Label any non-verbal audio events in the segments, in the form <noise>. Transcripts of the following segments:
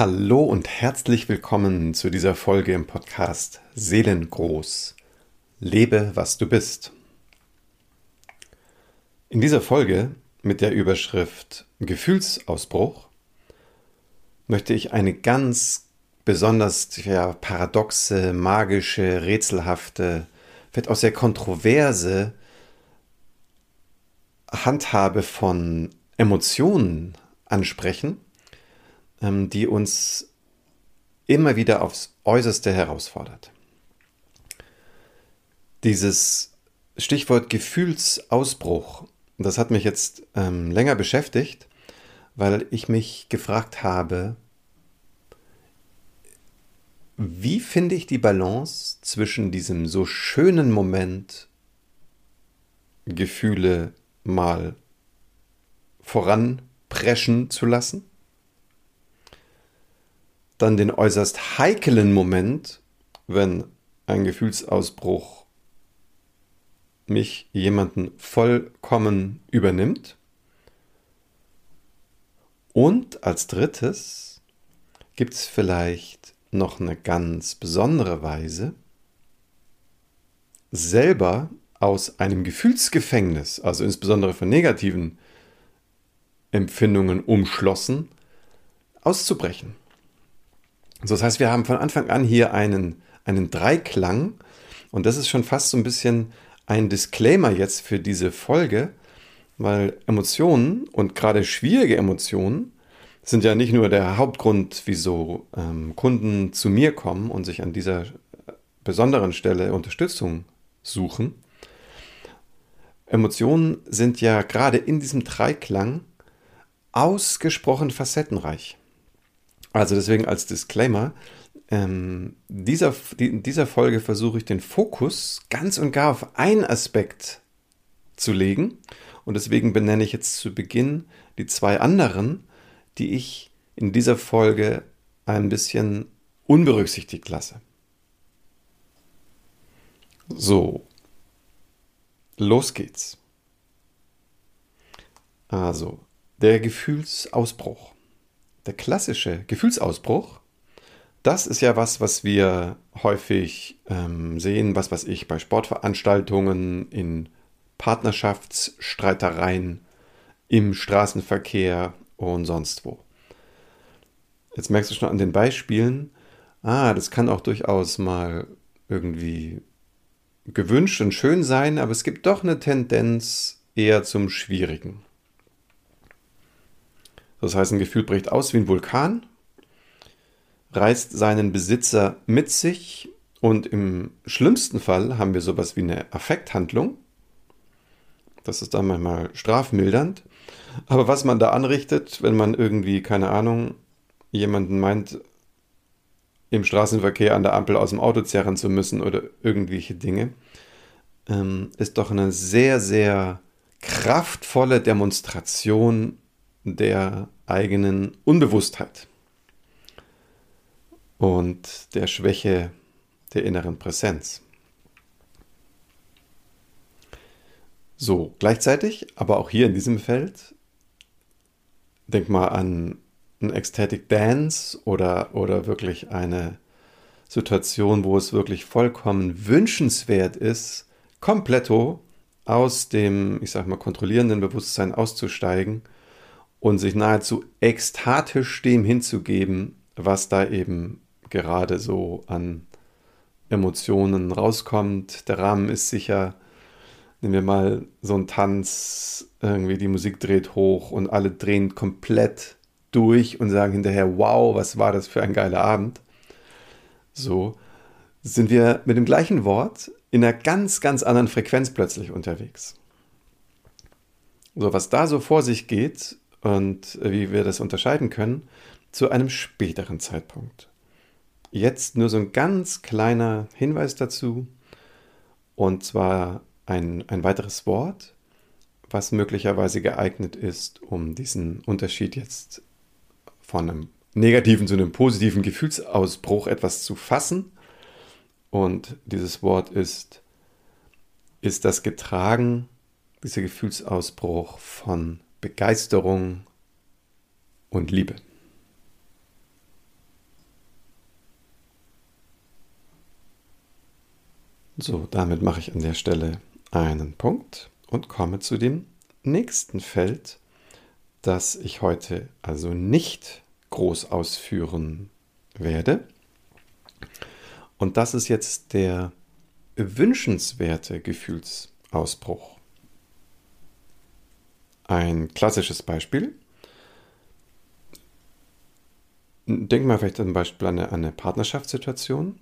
Hallo und herzlich willkommen zu dieser Folge im Podcast Seelengroß. Lebe, was du bist. In dieser Folge mit der Überschrift Gefühlsausbruch möchte ich eine ganz besonders ja, paradoxe, magische, rätselhafte, vielleicht auch sehr kontroverse Handhabe von Emotionen ansprechen die uns immer wieder aufs Äußerste herausfordert. Dieses Stichwort Gefühlsausbruch, das hat mich jetzt ähm, länger beschäftigt, weil ich mich gefragt habe, wie finde ich die Balance zwischen diesem so schönen Moment, Gefühle mal voranpreschen zu lassen dann den äußerst heiklen Moment, wenn ein Gefühlsausbruch mich jemanden vollkommen übernimmt. Und als drittes gibt es vielleicht noch eine ganz besondere Weise, selber aus einem Gefühlsgefängnis, also insbesondere von negativen Empfindungen umschlossen, auszubrechen. So, das heißt, wir haben von Anfang an hier einen, einen Dreiklang und das ist schon fast so ein bisschen ein Disclaimer jetzt für diese Folge, weil Emotionen und gerade schwierige Emotionen sind ja nicht nur der Hauptgrund, wieso ähm, Kunden zu mir kommen und sich an dieser besonderen Stelle Unterstützung suchen. Emotionen sind ja gerade in diesem Dreiklang ausgesprochen facettenreich. Also deswegen als Disclaimer, ähm, dieser, in dieser Folge versuche ich den Fokus ganz und gar auf einen Aspekt zu legen. Und deswegen benenne ich jetzt zu Beginn die zwei anderen, die ich in dieser Folge ein bisschen unberücksichtigt lasse. So, los geht's. Also, der Gefühlsausbruch der klassische Gefühlsausbruch, das ist ja was, was wir häufig ähm, sehen, was weiß ich, bei Sportveranstaltungen, in Partnerschaftsstreitereien, im Straßenverkehr und sonst wo. Jetzt merkst du schon an den Beispielen, ah, das kann auch durchaus mal irgendwie gewünscht und schön sein, aber es gibt doch eine Tendenz eher zum Schwierigen. Das heißt, ein Gefühl bricht aus wie ein Vulkan, reißt seinen Besitzer mit sich und im schlimmsten Fall haben wir sowas wie eine Affekthandlung. Das ist dann manchmal strafmildernd. Aber was man da anrichtet, wenn man irgendwie, keine Ahnung, jemanden meint, im Straßenverkehr an der Ampel aus dem Auto zerren zu müssen oder irgendwelche Dinge, ähm, ist doch eine sehr, sehr kraftvolle Demonstration der eigenen Unbewusstheit und der Schwäche der inneren Präsenz. So, gleichzeitig, aber auch hier in diesem Feld, denk mal an einen Ecstatic Dance oder, oder wirklich eine Situation, wo es wirklich vollkommen wünschenswert ist, kompletto aus dem, ich sag mal, kontrollierenden Bewusstsein auszusteigen und sich nahezu ekstatisch dem hinzugeben, was da eben gerade so an Emotionen rauskommt. Der Rahmen ist sicher. Nehmen wir mal so einen Tanz, irgendwie die Musik dreht hoch und alle drehen komplett durch und sagen hinterher, wow, was war das für ein geiler Abend. So sind wir mit dem gleichen Wort in einer ganz, ganz anderen Frequenz plötzlich unterwegs. So, was da so vor sich geht, und wie wir das unterscheiden können, zu einem späteren Zeitpunkt. Jetzt nur so ein ganz kleiner Hinweis dazu, und zwar ein, ein weiteres Wort, was möglicherweise geeignet ist, um diesen Unterschied jetzt von einem negativen zu einem positiven Gefühlsausbruch etwas zu fassen. Und dieses Wort ist, ist das getragen, dieser Gefühlsausbruch von Begeisterung und Liebe. So, damit mache ich an der Stelle einen Punkt und komme zu dem nächsten Feld, das ich heute also nicht groß ausführen werde. Und das ist jetzt der wünschenswerte Gefühlsausbruch. Ein klassisches Beispiel. Denk mal vielleicht zum Beispiel an eine, an eine Partnerschaftssituation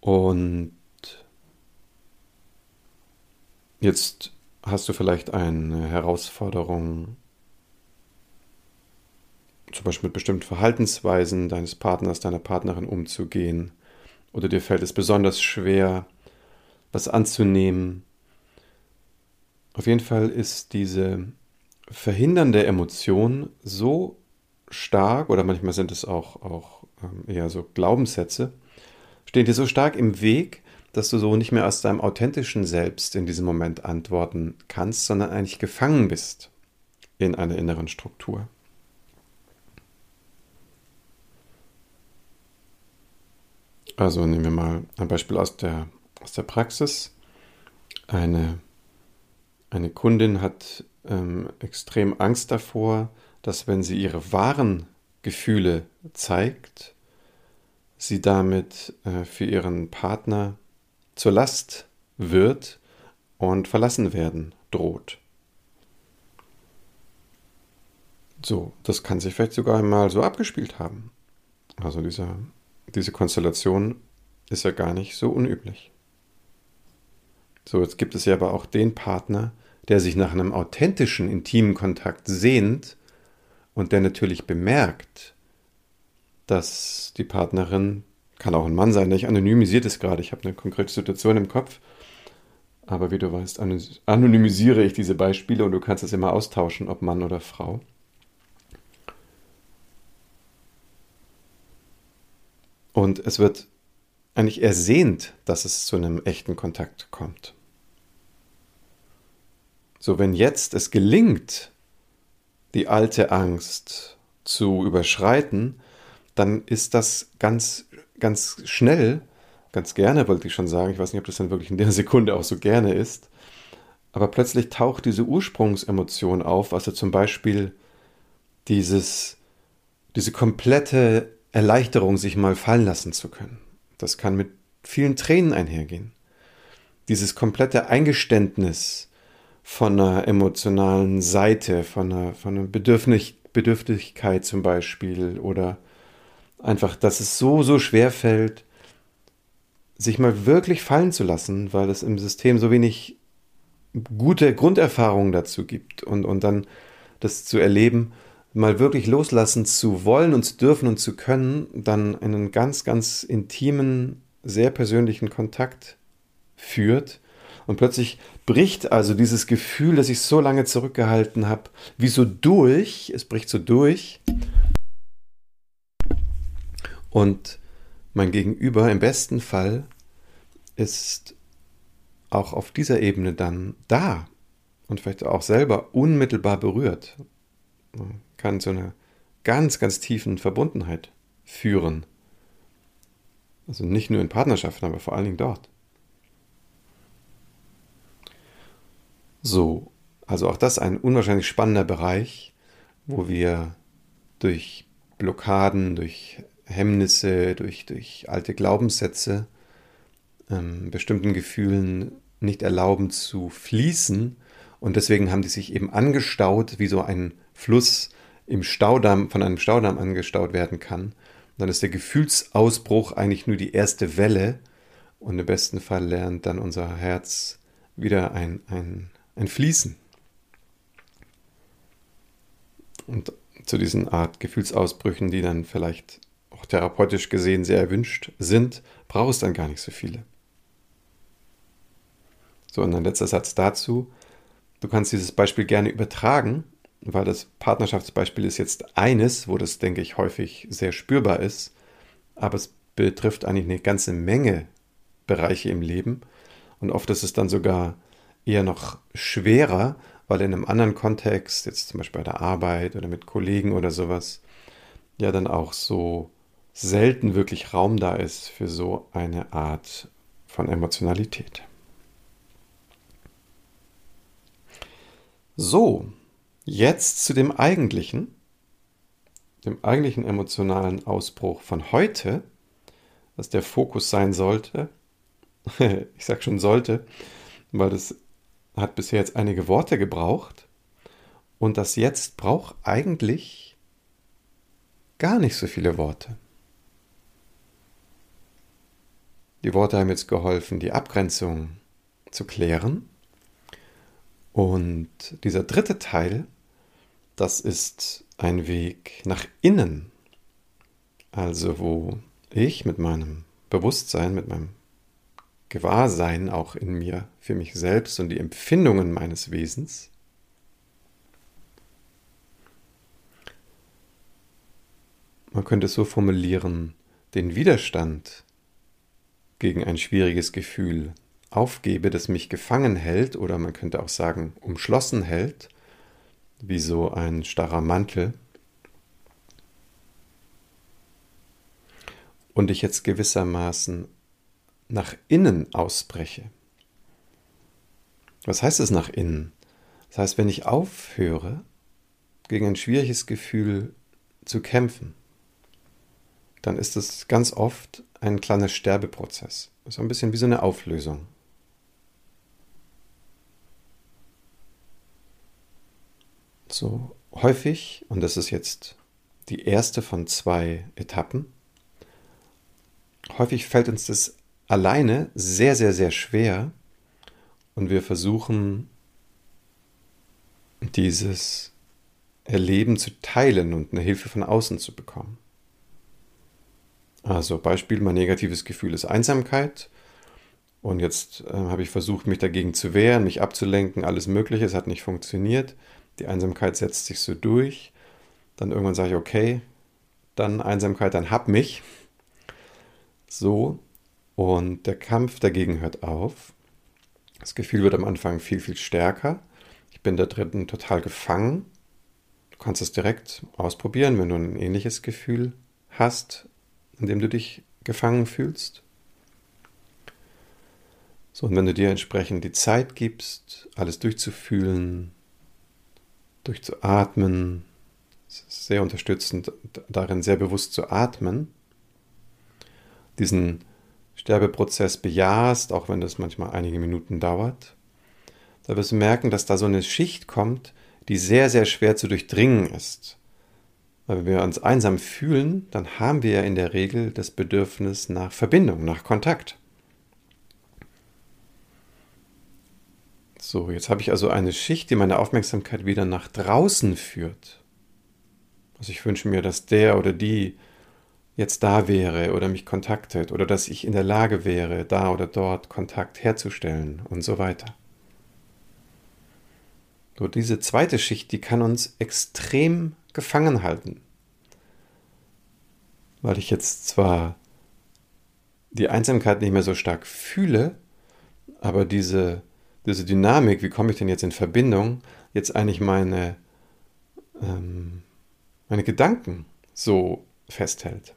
und jetzt hast du vielleicht eine Herausforderung, zum Beispiel mit bestimmten Verhaltensweisen deines Partners, deiner Partnerin umzugehen, oder dir fällt es besonders schwer, was anzunehmen. Auf jeden Fall ist diese verhindernde Emotion so stark, oder manchmal sind es auch, auch ähm, eher so Glaubenssätze, stehen dir so stark im Weg, dass du so nicht mehr aus deinem authentischen Selbst in diesem Moment antworten kannst, sondern eigentlich gefangen bist in einer inneren Struktur. Also nehmen wir mal ein Beispiel aus der, aus der Praxis. Eine, eine Kundin hat ähm, extrem Angst davor, dass wenn sie ihre wahren Gefühle zeigt, sie damit äh, für ihren Partner zur Last wird und verlassen werden droht. So, das kann sich vielleicht sogar einmal so abgespielt haben. Also dieser, diese Konstellation ist ja gar nicht so unüblich. So, jetzt gibt es ja aber auch den Partner, der sich nach einem authentischen, intimen Kontakt sehnt und der natürlich bemerkt, dass die Partnerin kann auch ein Mann sein, ich anonymisiere das gerade. Ich habe eine konkrete Situation im Kopf. Aber wie du weißt, anonymisiere ich diese Beispiele und du kannst es immer austauschen, ob Mann oder Frau. Und es wird eigentlich ersehnt, dass es zu einem echten Kontakt kommt. So, wenn jetzt es gelingt, die alte Angst zu überschreiten, dann ist das ganz ganz schnell, ganz gerne wollte ich schon sagen, ich weiß nicht, ob das dann wirklich in der Sekunde auch so gerne ist, aber plötzlich taucht diese Ursprungsemotion auf, also zum Beispiel dieses, diese komplette Erleichterung, sich mal fallen lassen zu können. Das kann mit vielen Tränen einhergehen. Dieses komplette Eingeständnis von einer emotionalen Seite, von einer, von einer Bedürfnis, Bedürftigkeit zum Beispiel oder Einfach, dass es so, so schwer fällt, sich mal wirklich fallen zu lassen, weil es im System so wenig gute Grunderfahrungen dazu gibt und, und dann das zu erleben, mal wirklich loslassen zu wollen und zu dürfen und zu können, dann einen ganz, ganz intimen, sehr persönlichen Kontakt führt. Und plötzlich bricht also dieses Gefühl, das ich so lange zurückgehalten habe, wie so durch, es bricht so durch und mein Gegenüber im besten Fall ist auch auf dieser Ebene dann da und vielleicht auch selber unmittelbar berührt. Man kann zu einer ganz, ganz tiefen Verbundenheit führen. Also nicht nur in Partnerschaften, aber vor allen Dingen dort. So, also auch das ein unwahrscheinlich spannender Bereich, wo wir durch Blockaden, durch Hemmnisse, durch, durch alte Glaubenssätze, ähm, bestimmten Gefühlen nicht erlauben zu fließen. Und deswegen haben die sich eben angestaut, wie so ein Fluss im Staudamm, von einem Staudamm angestaut werden kann. Und dann ist der Gefühlsausbruch eigentlich nur die erste Welle. Und im besten Fall lernt dann unser Herz wieder ein, ein, ein Fließen. Und zu diesen Art Gefühlsausbrüchen, die dann vielleicht auch therapeutisch gesehen sehr erwünscht sind, brauchst dann gar nicht so viele. So, und ein letzter Satz dazu. Du kannst dieses Beispiel gerne übertragen, weil das Partnerschaftsbeispiel ist jetzt eines, wo das, denke ich, häufig sehr spürbar ist, aber es betrifft eigentlich eine ganze Menge Bereiche im Leben und oft ist es dann sogar eher noch schwerer, weil in einem anderen Kontext, jetzt zum Beispiel bei der Arbeit oder mit Kollegen oder sowas, ja dann auch so selten wirklich Raum da ist für so eine Art von Emotionalität. So, jetzt zu dem eigentlichen, dem eigentlichen emotionalen Ausbruch von heute, was der Fokus sein sollte. <laughs> ich sage schon sollte, weil das hat bisher jetzt einige Worte gebraucht. Und das jetzt braucht eigentlich gar nicht so viele Worte. Die Worte haben jetzt geholfen, die Abgrenzung zu klären. Und dieser dritte Teil, das ist ein Weg nach innen. Also wo ich mit meinem Bewusstsein, mit meinem Gewahrsein auch in mir, für mich selbst und die Empfindungen meines Wesens, man könnte es so formulieren, den Widerstand gegen ein schwieriges Gefühl aufgebe, das mich gefangen hält oder man könnte auch sagen umschlossen hält, wie so ein starrer Mantel, und ich jetzt gewissermaßen nach innen ausbreche. Was heißt es nach innen? Das heißt, wenn ich aufhöre, gegen ein schwieriges Gefühl zu kämpfen, dann ist es ganz oft ein kleiner Sterbeprozess. So ein bisschen wie so eine Auflösung. So häufig, und das ist jetzt die erste von zwei Etappen, häufig fällt uns das alleine sehr, sehr, sehr schwer und wir versuchen dieses Erleben zu teilen und eine Hilfe von außen zu bekommen. Also Beispiel, mein negatives Gefühl ist Einsamkeit. Und jetzt äh, habe ich versucht, mich dagegen zu wehren, mich abzulenken, alles Mögliche. Es hat nicht funktioniert. Die Einsamkeit setzt sich so durch. Dann irgendwann sage ich, okay, dann Einsamkeit, dann hab mich. So. Und der Kampf dagegen hört auf. Das Gefühl wird am Anfang viel, viel stärker. Ich bin da drin total gefangen. Du kannst es direkt ausprobieren, wenn du ein ähnliches Gefühl hast in dem du dich gefangen fühlst. So, und wenn du dir entsprechend die Zeit gibst, alles durchzufühlen, durchzuatmen, es ist sehr unterstützend darin, sehr bewusst zu atmen, diesen Sterbeprozess bejahst, auch wenn das manchmal einige Minuten dauert, da wirst du merken, dass da so eine Schicht kommt, die sehr, sehr schwer zu durchdringen ist. Weil wenn wir uns einsam fühlen, dann haben wir ja in der Regel das Bedürfnis nach Verbindung, nach Kontakt. So, jetzt habe ich also eine Schicht, die meine Aufmerksamkeit wieder nach draußen führt. Also ich wünsche mir, dass der oder die jetzt da wäre oder mich kontaktet oder dass ich in der Lage wäre, da oder dort Kontakt herzustellen und so weiter. So, diese zweite Schicht, die kann uns extrem gefangen halten. Weil ich jetzt zwar die Einsamkeit nicht mehr so stark fühle, aber diese, diese Dynamik, wie komme ich denn jetzt in Verbindung, jetzt eigentlich meine, ähm, meine Gedanken so festhält.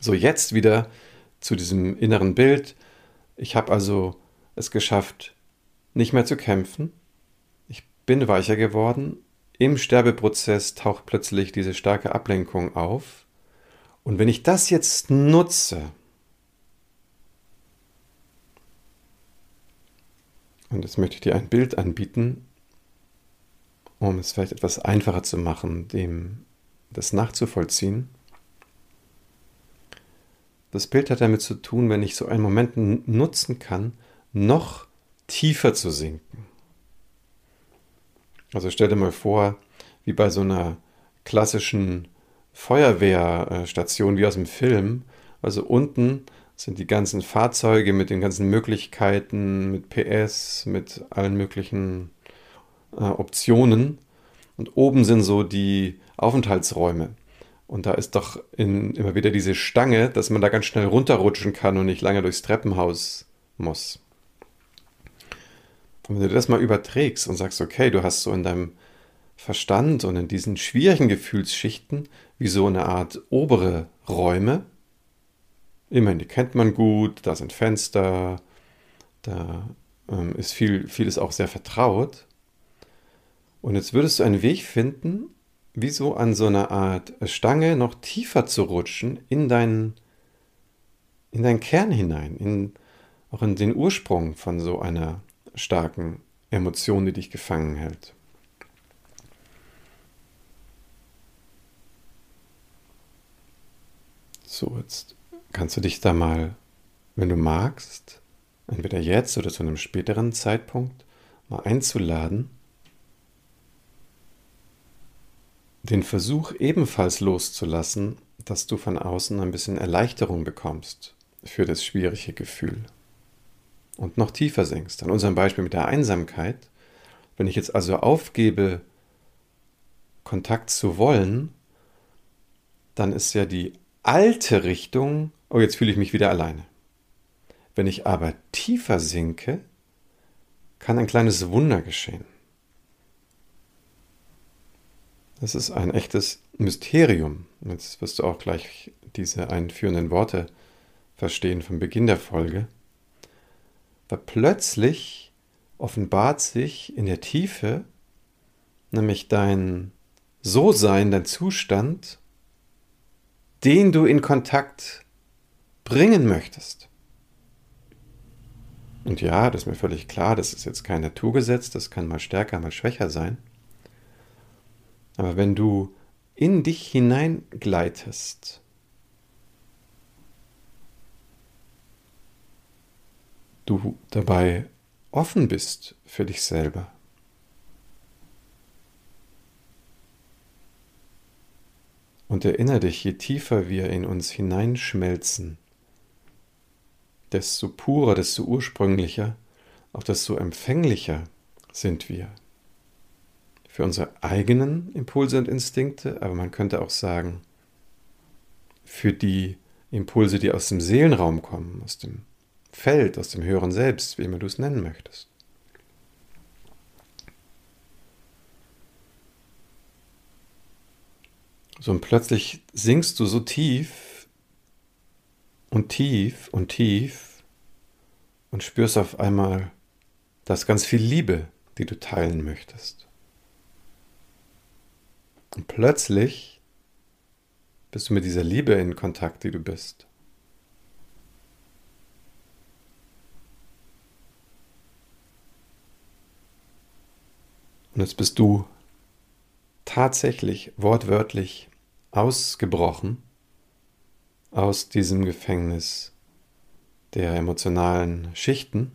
So, jetzt wieder zu diesem inneren Bild. Ich habe also es geschafft, nicht mehr zu kämpfen. Ich bin weicher geworden im Sterbeprozess taucht plötzlich diese starke Ablenkung auf. Und wenn ich das jetzt nutze, und jetzt möchte ich dir ein Bild anbieten, um es vielleicht etwas einfacher zu machen, dem das nachzuvollziehen. Das Bild hat damit zu tun, wenn ich so einen Moment nutzen kann, noch tiefer zu sinken. Also stell dir mal vor, wie bei so einer klassischen Feuerwehrstation wie aus dem Film. Also unten sind die ganzen Fahrzeuge mit den ganzen Möglichkeiten, mit PS, mit allen möglichen äh, Optionen. Und oben sind so die Aufenthaltsräume. Und da ist doch in, immer wieder diese Stange, dass man da ganz schnell runterrutschen kann und nicht lange durchs Treppenhaus muss. Und wenn du das mal überträgst und sagst, okay, du hast so in deinem Verstand und in diesen schwierigen Gefühlsschichten wie so eine Art obere Räume, Immerhin, die kennt man gut, da sind Fenster, da ähm, ist viel, vieles auch sehr vertraut. Und jetzt würdest du einen Weg finden, wie so an so einer Art Stange noch tiefer zu rutschen in deinen, in deinen Kern hinein, in, auch in den Ursprung von so einer starken Emotion, die dich gefangen hält. So, jetzt kannst du dich da mal, wenn du magst, entweder jetzt oder zu einem späteren Zeitpunkt, mal einzuladen, den Versuch ebenfalls loszulassen, dass du von außen ein bisschen Erleichterung bekommst für das schwierige Gefühl und noch tiefer sinkst. An unserem Beispiel mit der Einsamkeit, wenn ich jetzt also aufgebe, Kontakt zu wollen, dann ist ja die alte Richtung, oh, jetzt fühle ich mich wieder alleine. Wenn ich aber tiefer sinke, kann ein kleines Wunder geschehen. Das ist ein echtes Mysterium. Jetzt wirst du auch gleich diese einführenden Worte verstehen vom Beginn der Folge. Weil plötzlich offenbart sich in der Tiefe nämlich dein So-Sein, dein Zustand, den du in Kontakt bringen möchtest. Und ja, das ist mir völlig klar, das ist jetzt kein Naturgesetz, das kann mal stärker, mal schwächer sein. Aber wenn du in dich hineingleitest, du dabei offen bist für dich selber, Und erinnere dich, je tiefer wir in uns hineinschmelzen, desto purer, desto ursprünglicher, auch desto empfänglicher sind wir für unsere eigenen Impulse und Instinkte, aber man könnte auch sagen, für die Impulse, die aus dem Seelenraum kommen, aus dem Feld, aus dem höheren Selbst, wie immer du es nennen möchtest. So und plötzlich sinkst du so tief und tief und tief und spürst auf einmal, dass ganz viel Liebe, die du teilen möchtest. Und plötzlich bist du mit dieser Liebe in Kontakt, die du bist. Und jetzt bist du tatsächlich wortwörtlich ausgebrochen aus diesem Gefängnis der emotionalen Schichten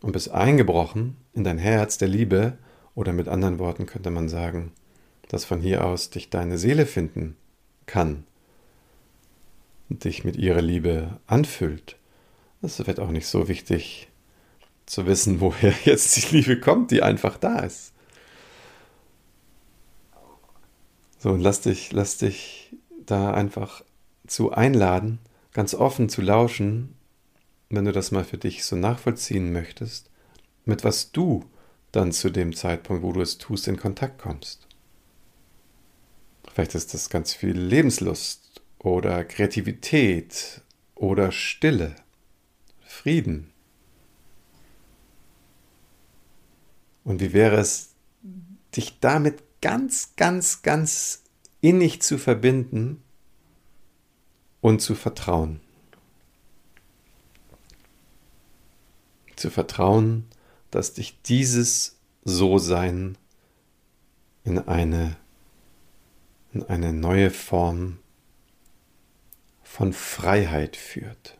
und bist eingebrochen in dein Herz der Liebe oder mit anderen Worten könnte man sagen, dass von hier aus dich deine Seele finden kann dich mit ihrer Liebe anfüllt. Es wird auch nicht so wichtig zu wissen, <laughs> woher jetzt die Liebe kommt, die einfach da ist. So, und lass dich, lass dich da einfach zu einladen, ganz offen zu lauschen, wenn du das mal für dich so nachvollziehen möchtest, mit was du dann zu dem Zeitpunkt, wo du es tust, in Kontakt kommst. Vielleicht ist das ganz viel Lebenslust oder Kreativität oder Stille, Frieden. Und wie wäre es, dich damit ganz, ganz, ganz innig zu verbinden und zu vertrauen? Zu vertrauen, dass dich dieses So-Sein in eine, in eine neue Form von Freiheit führt.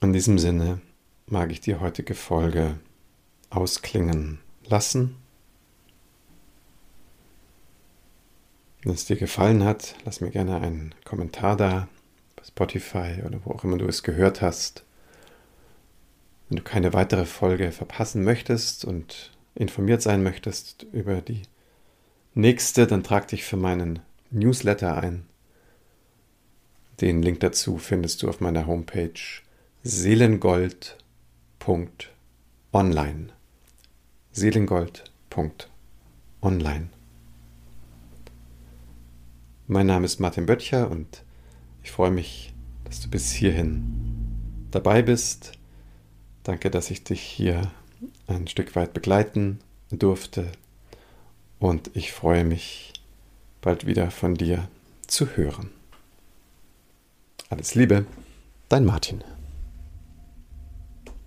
In diesem Sinne mag ich die heutige Folge ausklingen lassen Wenn es dir gefallen hat, lass mir gerne einen Kommentar da bei Spotify oder wo auch immer du es gehört hast. Wenn du keine weitere Folge verpassen möchtest und informiert sein möchtest über die nächste, dann trag dich für meinen Newsletter ein. Den Link dazu findest du auf meiner Homepage seelengold.de. online. Seelengold.online. Mein Name ist Martin Böttcher und ich freue mich, dass du bis hierhin dabei bist. Danke, dass ich dich hier ein Stück weit begleiten durfte und ich freue mich, bald wieder von dir zu hören. Alles Liebe, dein Martin.